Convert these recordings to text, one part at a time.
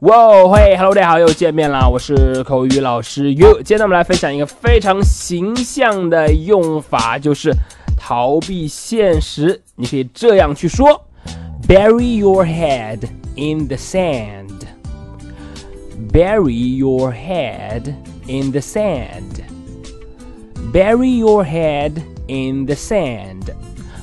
哇，嘿，Hello，大家好，又见面啦！我是口语老师 You。今天，我们来分享一个非常形象的用法，就是逃避现实。你可以这样去说：Bury your head in the sand. Bury your head in the sand. Bury your head in the sand.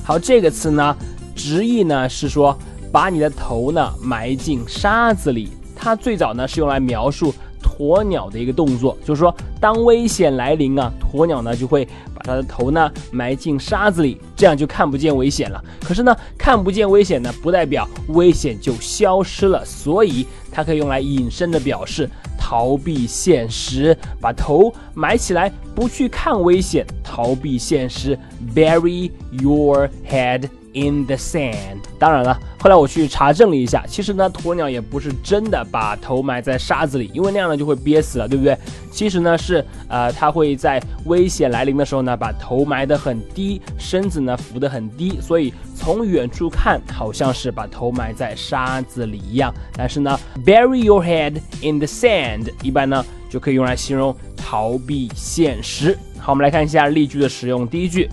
好，这个词呢，直译呢是说把你的头呢埋进沙子里。它最早呢是用来描述鸵鸟的一个动作，就是说当危险来临啊，鸵鸟呢就会把它的头呢埋进沙子里，这样就看不见危险了。可是呢，看不见危险呢，不代表危险就消失了，所以它可以用来隐身的表示逃避现实，把头埋起来，不去看危险，逃避现实，bury your head。In the sand。当然了，后来我去查证了一下，其实呢，鸵鸟也不是真的把头埋在沙子里，因为那样呢就会憋死了，对不对？其实呢是，呃，它会在危险来临的时候呢，把头埋得很低，身子呢浮得很低，所以从远处看好像是把头埋在沙子里一样。但是呢，bury your head in the sand，一般呢就可以用来形容逃避现实。好，我们来看一下例句的使用。第一句。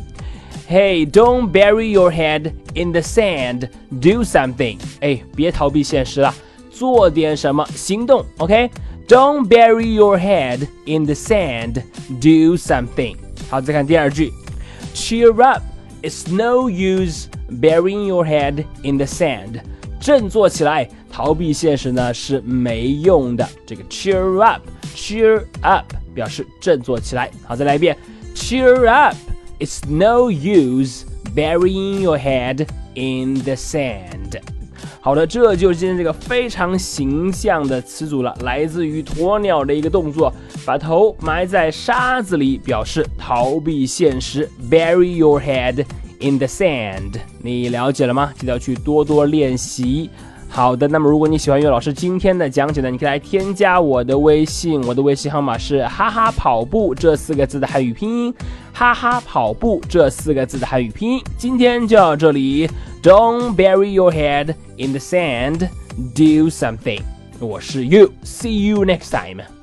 Hey, don't bury your head in the sand. Do something. 哎，别逃避现实了，做点什么，行动。OK？Don't bury your head in the sand. Do something. 好，再看第二句。Cheer up. It's no use burying your head in the sand. 振作起来，逃避现实呢是没用的。这个 cheer up，cheer up 表示振作起来。好，再来一遍，cheer up。It's no use burying your head in the sand。好的，这就是今天这个非常形象的词组了，来自于鸵鸟的一个动作，把头埋在沙子里，表示逃避现实。Bury your head in the sand。你了解了吗？记得要去多多练习。好的，那么如果你喜欢岳老师今天的讲解呢，你可以来添加我的微信，我的微信号码是哈哈跑步这四个字的汉语拼音，哈哈跑步这四个字的汉语拼音。今天就到这里，Don't bury your head in the sand, do something。我是 You，see you next time。